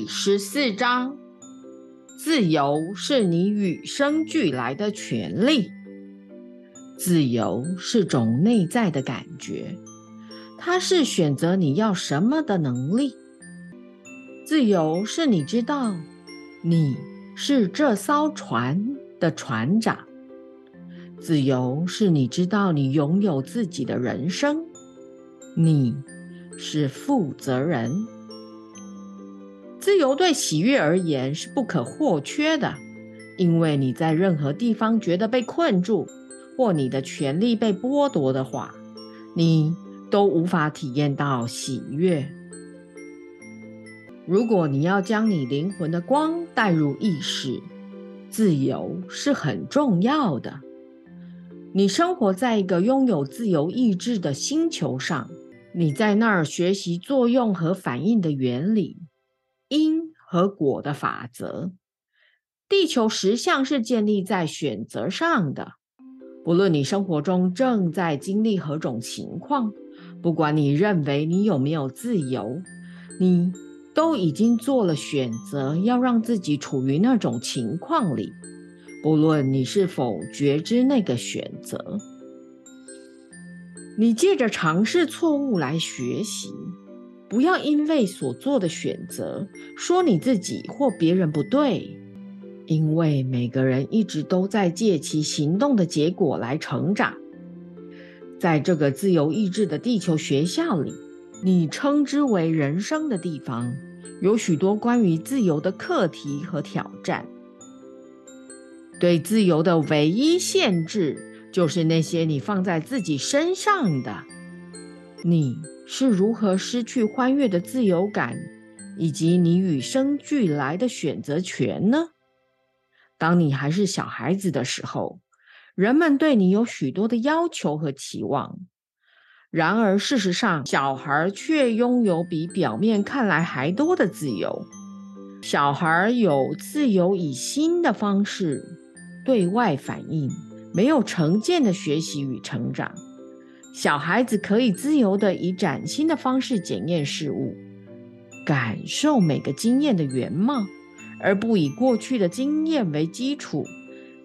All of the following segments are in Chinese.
第十四章：自由是你与生俱来的权利。自由是种内在的感觉，它是选择你要什么的能力。自由是你知道你是这艘船的船长。自由是你知道你拥有自己的人生，你是负责人。自由对喜悦而言是不可或缺的，因为你在任何地方觉得被困住，或你的权利被剥夺的话，你都无法体验到喜悦。如果你要将你灵魂的光带入意识，自由是很重要的。你生活在一个拥有自由意志的星球上，你在那儿学习作用和反应的原理。因和果的法则，地球实相是建立在选择上的。不论你生活中正在经历何种情况，不管你认为你有没有自由，你都已经做了选择，要让自己处于那种情况里。不论你是否觉知那个选择，你借着尝试错误来学习。不要因为所做的选择说你自己或别人不对，因为每个人一直都在借其行动的结果来成长。在这个自由意志的地球学校里，你称之为人生的地方，有许多关于自由的课题和挑战。对自由的唯一限制，就是那些你放在自己身上的你。是如何失去欢悦的自由感，以及你与生俱来的选择权呢？当你还是小孩子的时候，人们对你有许多的要求和期望。然而，事实上，小孩却拥有比表面看来还多的自由。小孩有自由以新的方式对外反应，没有成见的学习与成长。小孩子可以自由地以崭新的方式检验事物，感受每个经验的原貌，而不以过去的经验为基础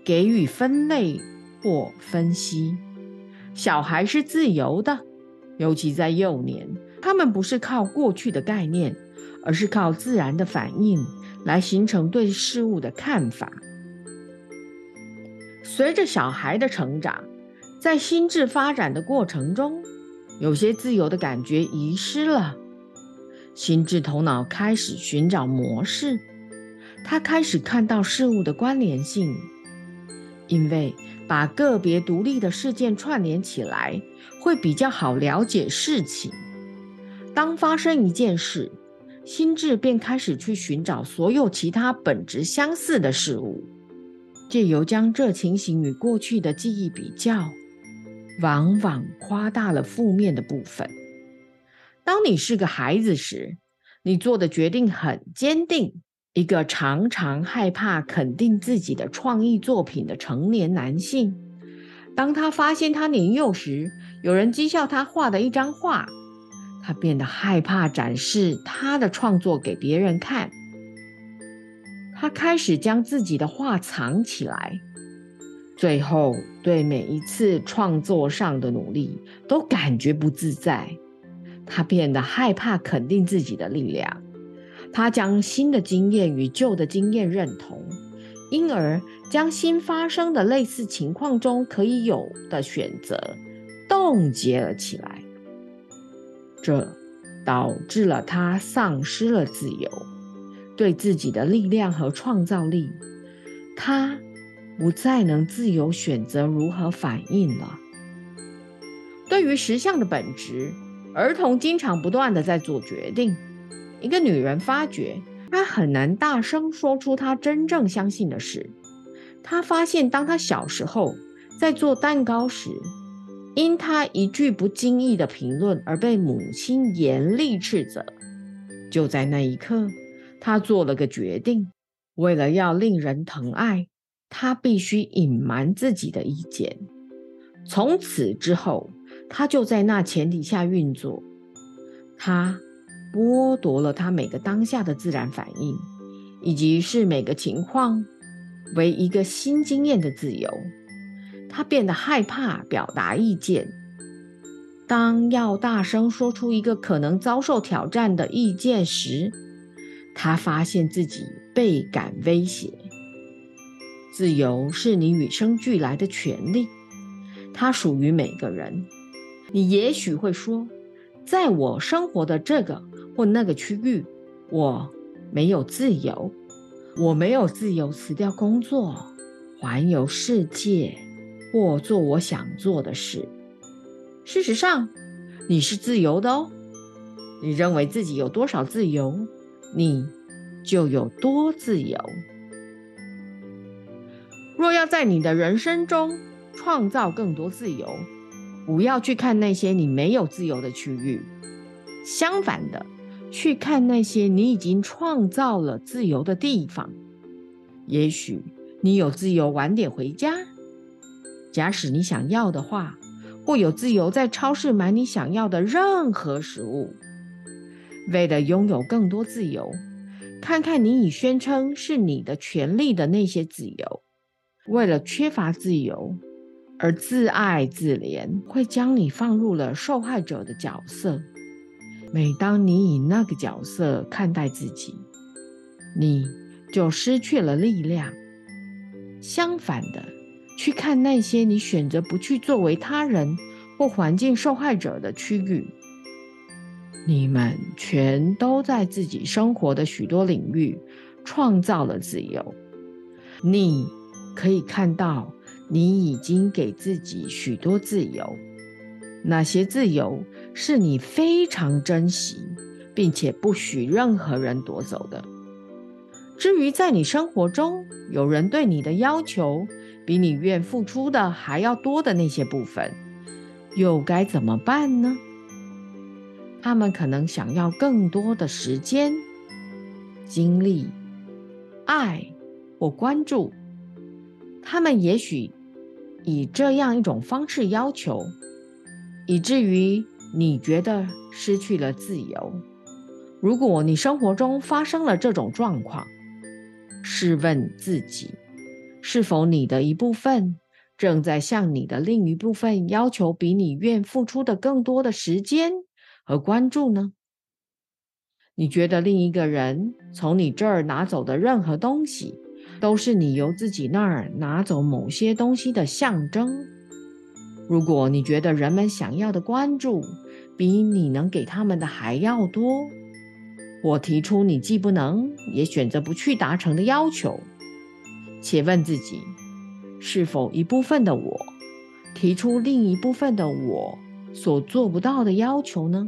给予分类或分析。小孩是自由的，尤其在幼年，他们不是靠过去的概念，而是靠自然的反应来形成对事物的看法。随着小孩的成长。在心智发展的过程中，有些自由的感觉遗失了。心智头脑开始寻找模式，他开始看到事物的关联性，因为把个别独立的事件串联起来，会比较好了解事情。当发生一件事，心智便开始去寻找所有其他本质相似的事物，借由将这情形与过去的记忆比较。往往夸大了负面的部分。当你是个孩子时，你做的决定很坚定。一个常常害怕肯定自己的创意作品的成年男性，当他发现他年幼时有人讥笑他画的一张画，他变得害怕展示他的创作给别人看。他开始将自己的画藏起来。最后，对每一次创作上的努力都感觉不自在。他变得害怕肯定自己的力量。他将新的经验与旧的经验认同，因而将新发生的类似情况中可以有的选择冻结了起来。这导致了他丧失了自由，对自己的力量和创造力。他。不再能自由选择如何反应了。对于实相的本质，儿童经常不断的在做决定。一个女人发觉，她很难大声说出她真正相信的事。她发现，当她小时候在做蛋糕时，因她一句不经意的评论而被母亲严厉斥责。就在那一刻，她做了个决定，为了要令人疼爱。他必须隐瞒自己的意见。从此之后，他就在那前提下运作。他剥夺了他每个当下的自然反应，以及视每个情况为一个新经验的自由。他变得害怕表达意见。当要大声说出一个可能遭受挑战的意见时，他发现自己倍感威胁。自由是你与生俱来的权利，它属于每个人。你也许会说，在我生活的这个或那个区域，我没有自由，我没有自由辞掉工作，环游世界，或做我想做的事。事实上，你是自由的哦。你认为自己有多少自由，你就有多自由。若要在你的人生中创造更多自由，不要去看那些你没有自由的区域，相反的，去看那些你已经创造了自由的地方。也许你有自由晚点回家，假使你想要的话，或有自由在超市买你想要的任何食物。为了拥有更多自由，看看你已宣称是你的权利的那些自由。为了缺乏自由而自爱自怜，会将你放入了受害者的角色。每当你以那个角色看待自己，你就失去了力量。相反的，去看那些你选择不去作为他人或环境受害者的区域，你们全都在自己生活的许多领域创造了自由。你。可以看到，你已经给自己许多自由，那些自由是你非常珍惜，并且不许任何人夺走的。至于在你生活中有人对你的要求比你愿付出的还要多的那些部分，又该怎么办呢？他们可能想要更多的时间、精力、爱或关注。他们也许以这样一种方式要求，以至于你觉得失去了自由。如果你生活中发生了这种状况，试问自己：是否你的一部分正在向你的另一部分要求比你愿付出的更多的时间和关注呢？你觉得另一个人从你这儿拿走的任何东西？都是你由自己那儿拿走某些东西的象征。如果你觉得人们想要的关注比你能给他们的还要多，我提出你既不能也选择不去达成的要求，且问自己：是否一部分的我提出另一部分的我所做不到的要求呢？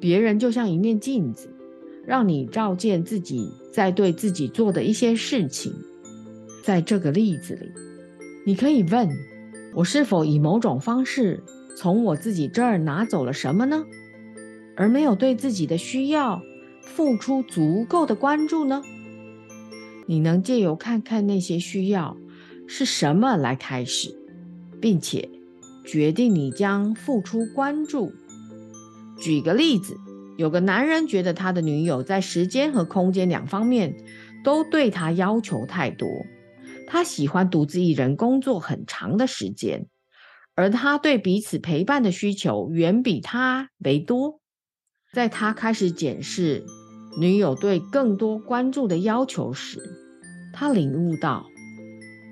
别人就像一面镜子。让你照见自己在对自己做的一些事情。在这个例子里，你可以问：我是否以某种方式从我自己这儿拿走了什么呢？而没有对自己的需要付出足够的关注呢？你能借由看看那些需要是什么来开始，并且决定你将付出关注。举个例子。有个男人觉得他的女友在时间和空间两方面都对他要求太多，他喜欢独自一人工作很长的时间，而他对彼此陪伴的需求远比他为多。在他开始检视女友对更多关注的要求时，他领悟到，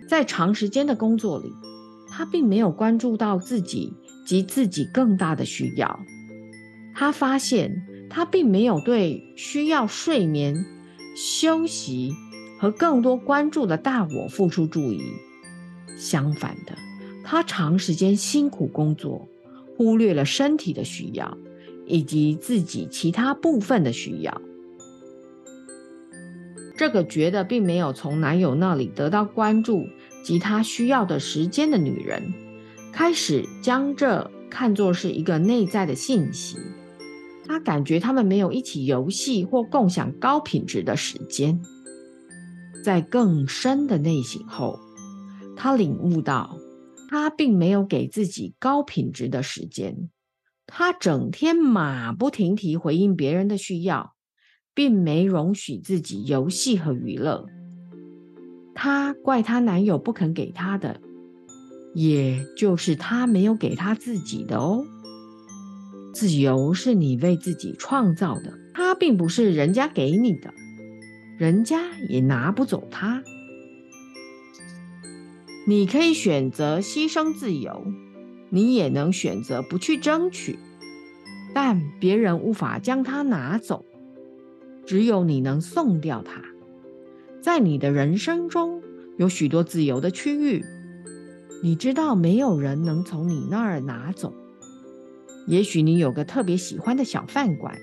在长时间的工作里，他并没有关注到自己及自己更大的需要。他发现。他并没有对需要睡眠、休息和更多关注的大我付出注意。相反的，他长时间辛苦工作，忽略了身体的需要以及自己其他部分的需要。这个觉得并没有从男友那里得到关注及他需要的时间的女人，开始将这看作是一个内在的信息。他感觉他们没有一起游戏或共享高品质的时间。在更深的内省后，他领悟到，他并没有给自己高品质的时间，他整天马不停蹄回应别人的需要，并没容许自己游戏和娱乐。她怪她男友不肯给她的，也就是她没有给她自己的哦。自由是你为自己创造的，它并不是人家给你的，人家也拿不走它。你可以选择牺牲自由，你也能选择不去争取，但别人无法将它拿走，只有你能送掉它。在你的人生中有许多自由的区域，你知道没有人能从你那儿拿走。也许你有个特别喜欢的小饭馆，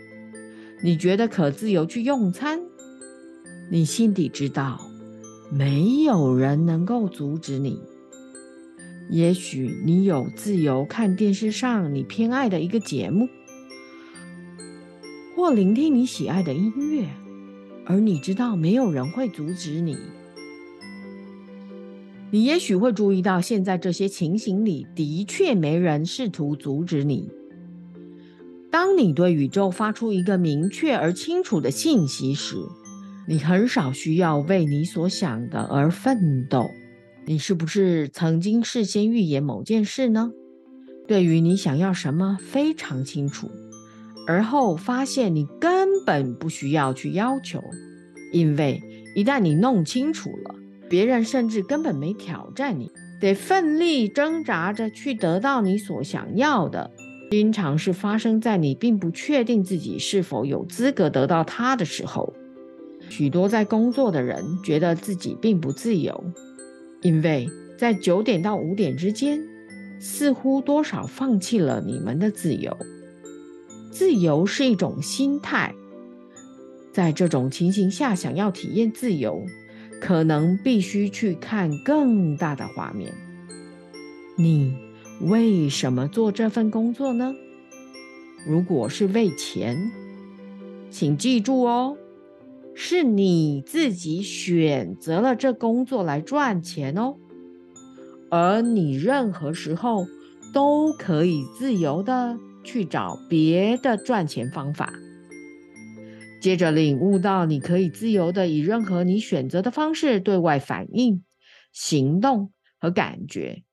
你觉得可自由去用餐。你心底知道，没有人能够阻止你。也许你有自由看电视上你偏爱的一个节目，或聆听你喜爱的音乐，而你知道没有人会阻止你。你也许会注意到，现在这些情形里的确没人试图阻止你。当你对宇宙发出一个明确而清楚的信息时，你很少需要为你所想的而奋斗。你是不是曾经事先预言某件事呢？对于你想要什么非常清楚，而后发现你根本不需要去要求，因为一旦你弄清楚了，别人甚至根本没挑战你，得奋力挣扎着去得到你所想要的。经常是发生在你并不确定自己是否有资格得到它的时候。许多在工作的人觉得自己并不自由，因为在九点到五点之间，似乎多少放弃了你们的自由。自由是一种心态，在这种情形下，想要体验自由，可能必须去看更大的画面。你。为什么做这份工作呢？如果是为钱，请记住哦，是你自己选择了这工作来赚钱哦，而你任何时候都可以自由的去找别的赚钱方法。接着领悟到，你可以自由的以任何你选择的方式对外反应、行动和感觉。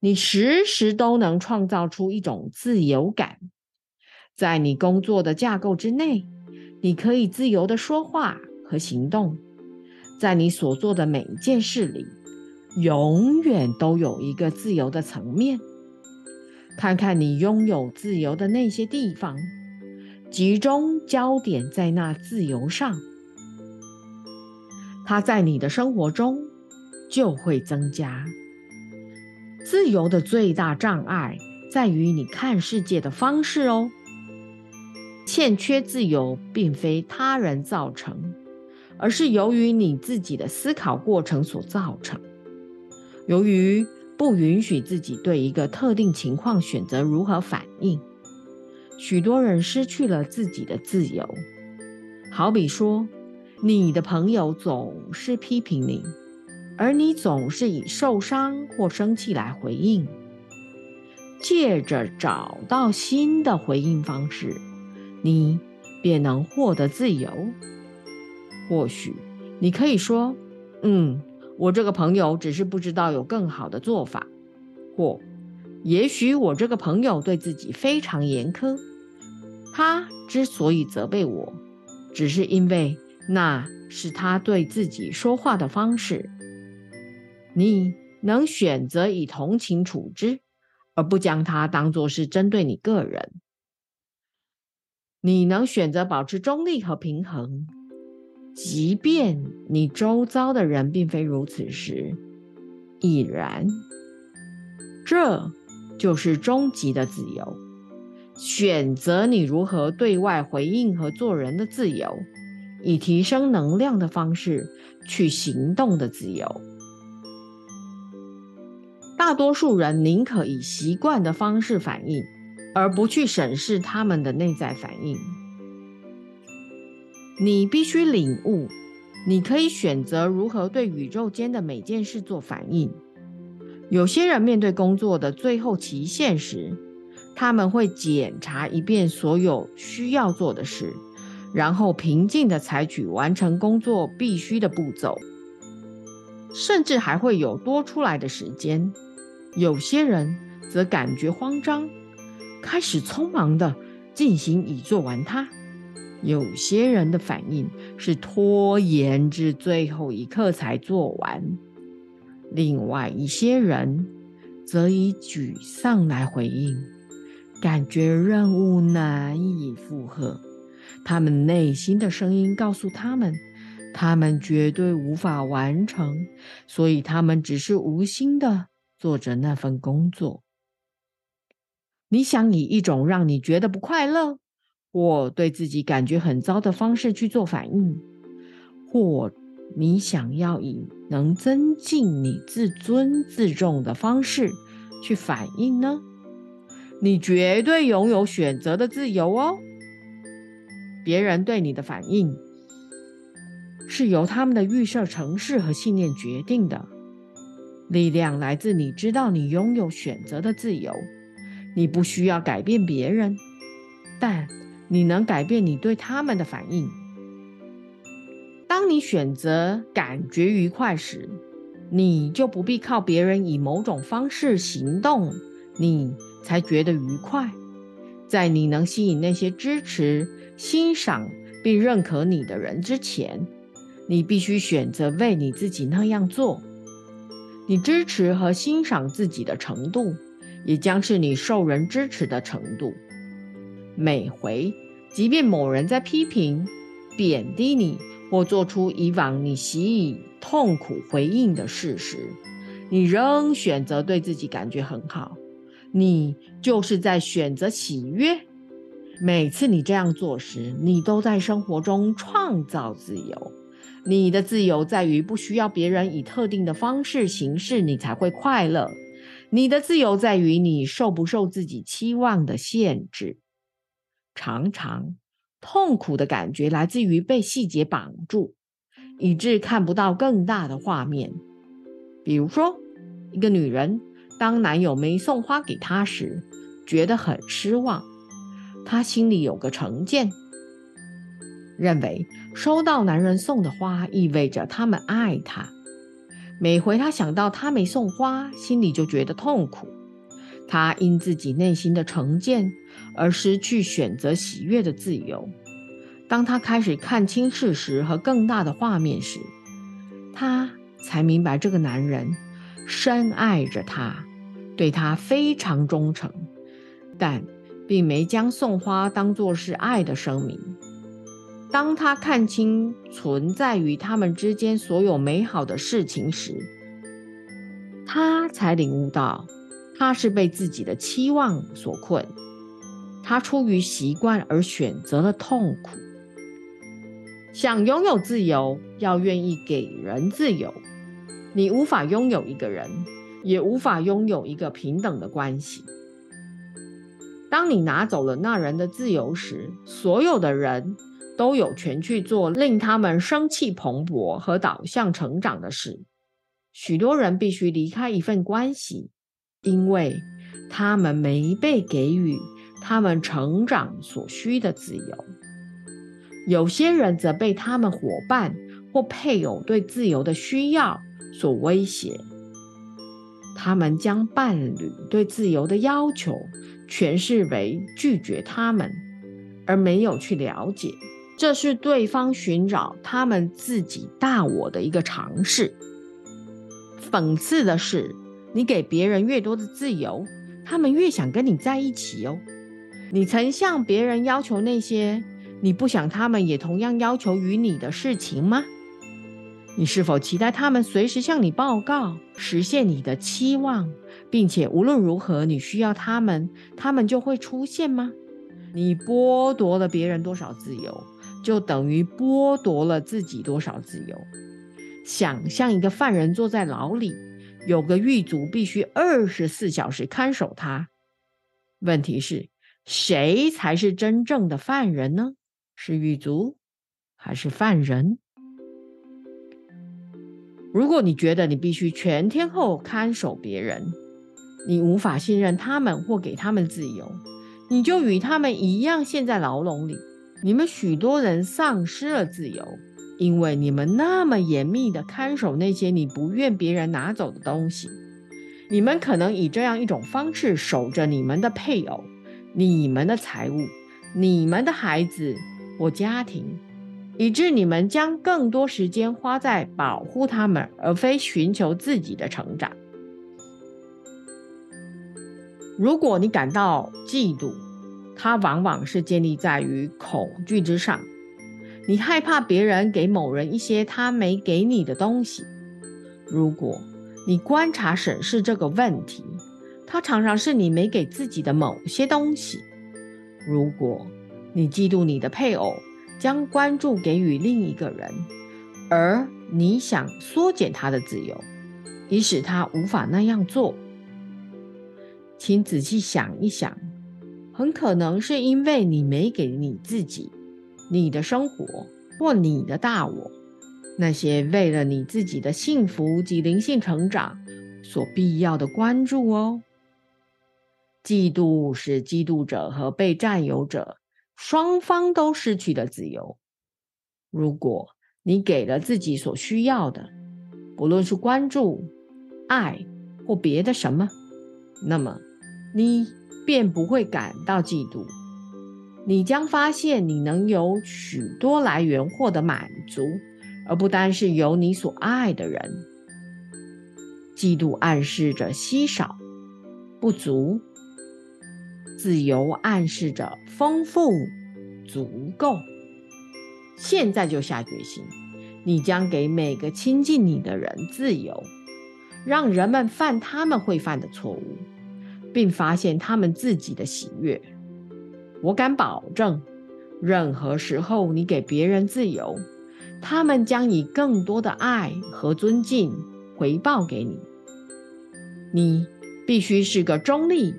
你时时都能创造出一种自由感，在你工作的架构之内，你可以自由的说话和行动。在你所做的每一件事里，永远都有一个自由的层面。看看你拥有自由的那些地方，集中焦点在那自由上，它在你的生活中就会增加。自由的最大障碍在于你看世界的方式哦。欠缺自由并非他人造成，而是由于你自己的思考过程所造成。由于不允许自己对一个特定情况选择如何反应，许多人失去了自己的自由。好比说，你的朋友总是批评你。而你总是以受伤或生气来回应，借着找到新的回应方式，你便能获得自由。或许你可以说：“嗯，我这个朋友只是不知道有更好的做法。”或也许我这个朋友对自己非常严苛，他之所以责备我，只是因为那是他对自己说话的方式。你能选择以同情处之，而不将它当作是针对你个人。你能选择保持中立和平衡，即便你周遭的人并非如此时，亦然。这就是终极的自由，选择你如何对外回应和做人的自由，以提升能量的方式去行动的自由。大多数人宁可以习惯的方式反应，而不去审视他们的内在反应。你必须领悟，你可以选择如何对宇宙间的每件事做反应。有些人面对工作的最后期限时，他们会检查一遍所有需要做的事，然后平静地采取完成工作必须的步骤，甚至还会有多出来的时间。有些人则感觉慌张，开始匆忙地进行已做完它。有些人的反应是拖延至最后一刻才做完，另外一些人则以沮丧来回应，感觉任务难以负荷。他们内心的声音告诉他们，他们绝对无法完成，所以他们只是无心的做着那份工作。你想以一种让你觉得不快乐？或对自己感觉很糟的方式去做反应，或你想要以能增进你自尊自重的方式去反应呢？你绝对拥有选择的自由哦。别人对你的反应是由他们的预设程式和信念决定的。力量来自你知道你拥有选择的自由，你不需要改变别人，但。你能改变你对他们的反应。当你选择感觉愉快时，你就不必靠别人以某种方式行动，你才觉得愉快。在你能吸引那些支持、欣赏并认可你的人之前，你必须选择为你自己那样做。你支持和欣赏自己的程度，也将是你受人支持的程度。每回，即便某人在批评、贬低你，或做出以往你习以痛苦回应的事时，你仍选择对自己感觉很好，你就是在选择喜悦。每次你这样做时，你都在生活中创造自由。你的自由在于不需要别人以特定的方式行事，你才会快乐。你的自由在于你受不受自己期望的限制。常常痛苦的感觉来自于被细节绑住，以致看不到更大的画面。比如说，一个女人当男友没送花给她时，觉得很失望。她心里有个成见，认为收到男人送的花意味着他们爱她。每回她想到他没送花，心里就觉得痛苦。她因自己内心的成见。而失去选择喜悦的自由。当他开始看清事实和更大的画面时，他才明白这个男人深爱着他，对他非常忠诚，但并没将送花当作是爱的声明。当他看清存在于他们之间所有美好的事情时，他才领悟到他是被自己的期望所困。他出于习惯而选择了痛苦。想拥有自由，要愿意给人自由。你无法拥有一个人，也无法拥有一个平等的关系。当你拿走了那人的自由时，所有的人都有权去做令他们生气蓬勃和导向成长的事。许多人必须离开一份关系，因为他们没被给予。他们成长所需的自由，有些人则被他们伙伴或配偶对自由的需要所威胁。他们将伴侣对自由的要求诠释为拒绝他们，而没有去了解这是对方寻找他们自己大我的一个尝试。讽刺的是，你给别人越多的自由，他们越想跟你在一起哦。你曾向别人要求那些你不想他们也同样要求于你的事情吗？你是否期待他们随时向你报告，实现你的期望，并且无论如何你需要他们，他们就会出现吗？你剥夺了别人多少自由，就等于剥夺了自己多少自由。想象一个犯人坐在牢里，有个狱卒必须二十四小时看守他。问题是？谁才是真正的犯人呢？是狱卒，还是犯人？如果你觉得你必须全天候看守别人，你无法信任他们或给他们自由，你就与他们一样陷在牢笼里。你们许多人丧失了自由，因为你们那么严密地看守那些你不愿别人拿走的东西。你们可能以这样一种方式守着你们的配偶、你们的财物、你们的孩子或家庭，以致你们将更多时间花在保护他们，而非寻求自己的成长。如果你感到嫉妒，它往往是建立在于恐惧之上。你害怕别人给某人一些他没给你的东西。如果你观察审视这个问题，它常常是你没给自己的某些东西。如果你嫉妒你的配偶将关注给予另一个人，而你想缩减他的自由，以使他无法那样做，请仔细想一想，很可能是因为你没给你自己、你的生活或你的大我。那些为了你自己的幸福及灵性成长所必要的关注哦。嫉妒是嫉妒者和被占有者双方都失去的自由。如果你给了自己所需要的，不论是关注、爱或别的什么，那么你便不会感到嫉妒。你将发现你能有许多来源获得满足。而不单是有你所爱的人。嫉妒暗示着稀少、不足；自由暗示着丰富、足够。现在就下决心，你将给每个亲近你的人自由，让人们犯他们会犯的错误，并发现他们自己的喜悦。我敢保证，任何时候你给别人自由。他们将以更多的爱和尊敬回报给你。你必须是个中立、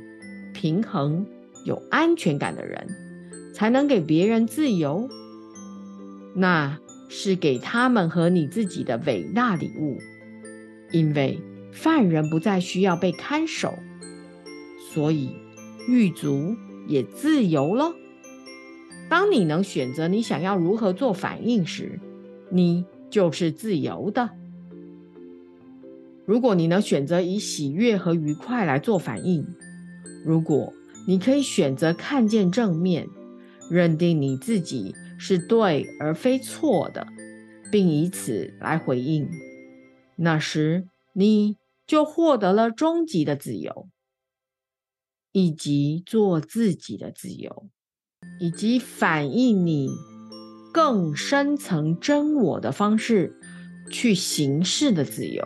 平衡、有安全感的人，才能给别人自由。那是给他们和你自己的伟大礼物，因为犯人不再需要被看守，所以狱卒也自由了。当你能选择你想要如何做反应时，你就是自由的。如果你能选择以喜悦和愉快来做反应，如果你可以选择看见正面，认定你自己是对而非错的，并以此来回应，那时你就获得了终极的自由，以及做自己的自由以及反映你更深层真我的方式去行事的自由。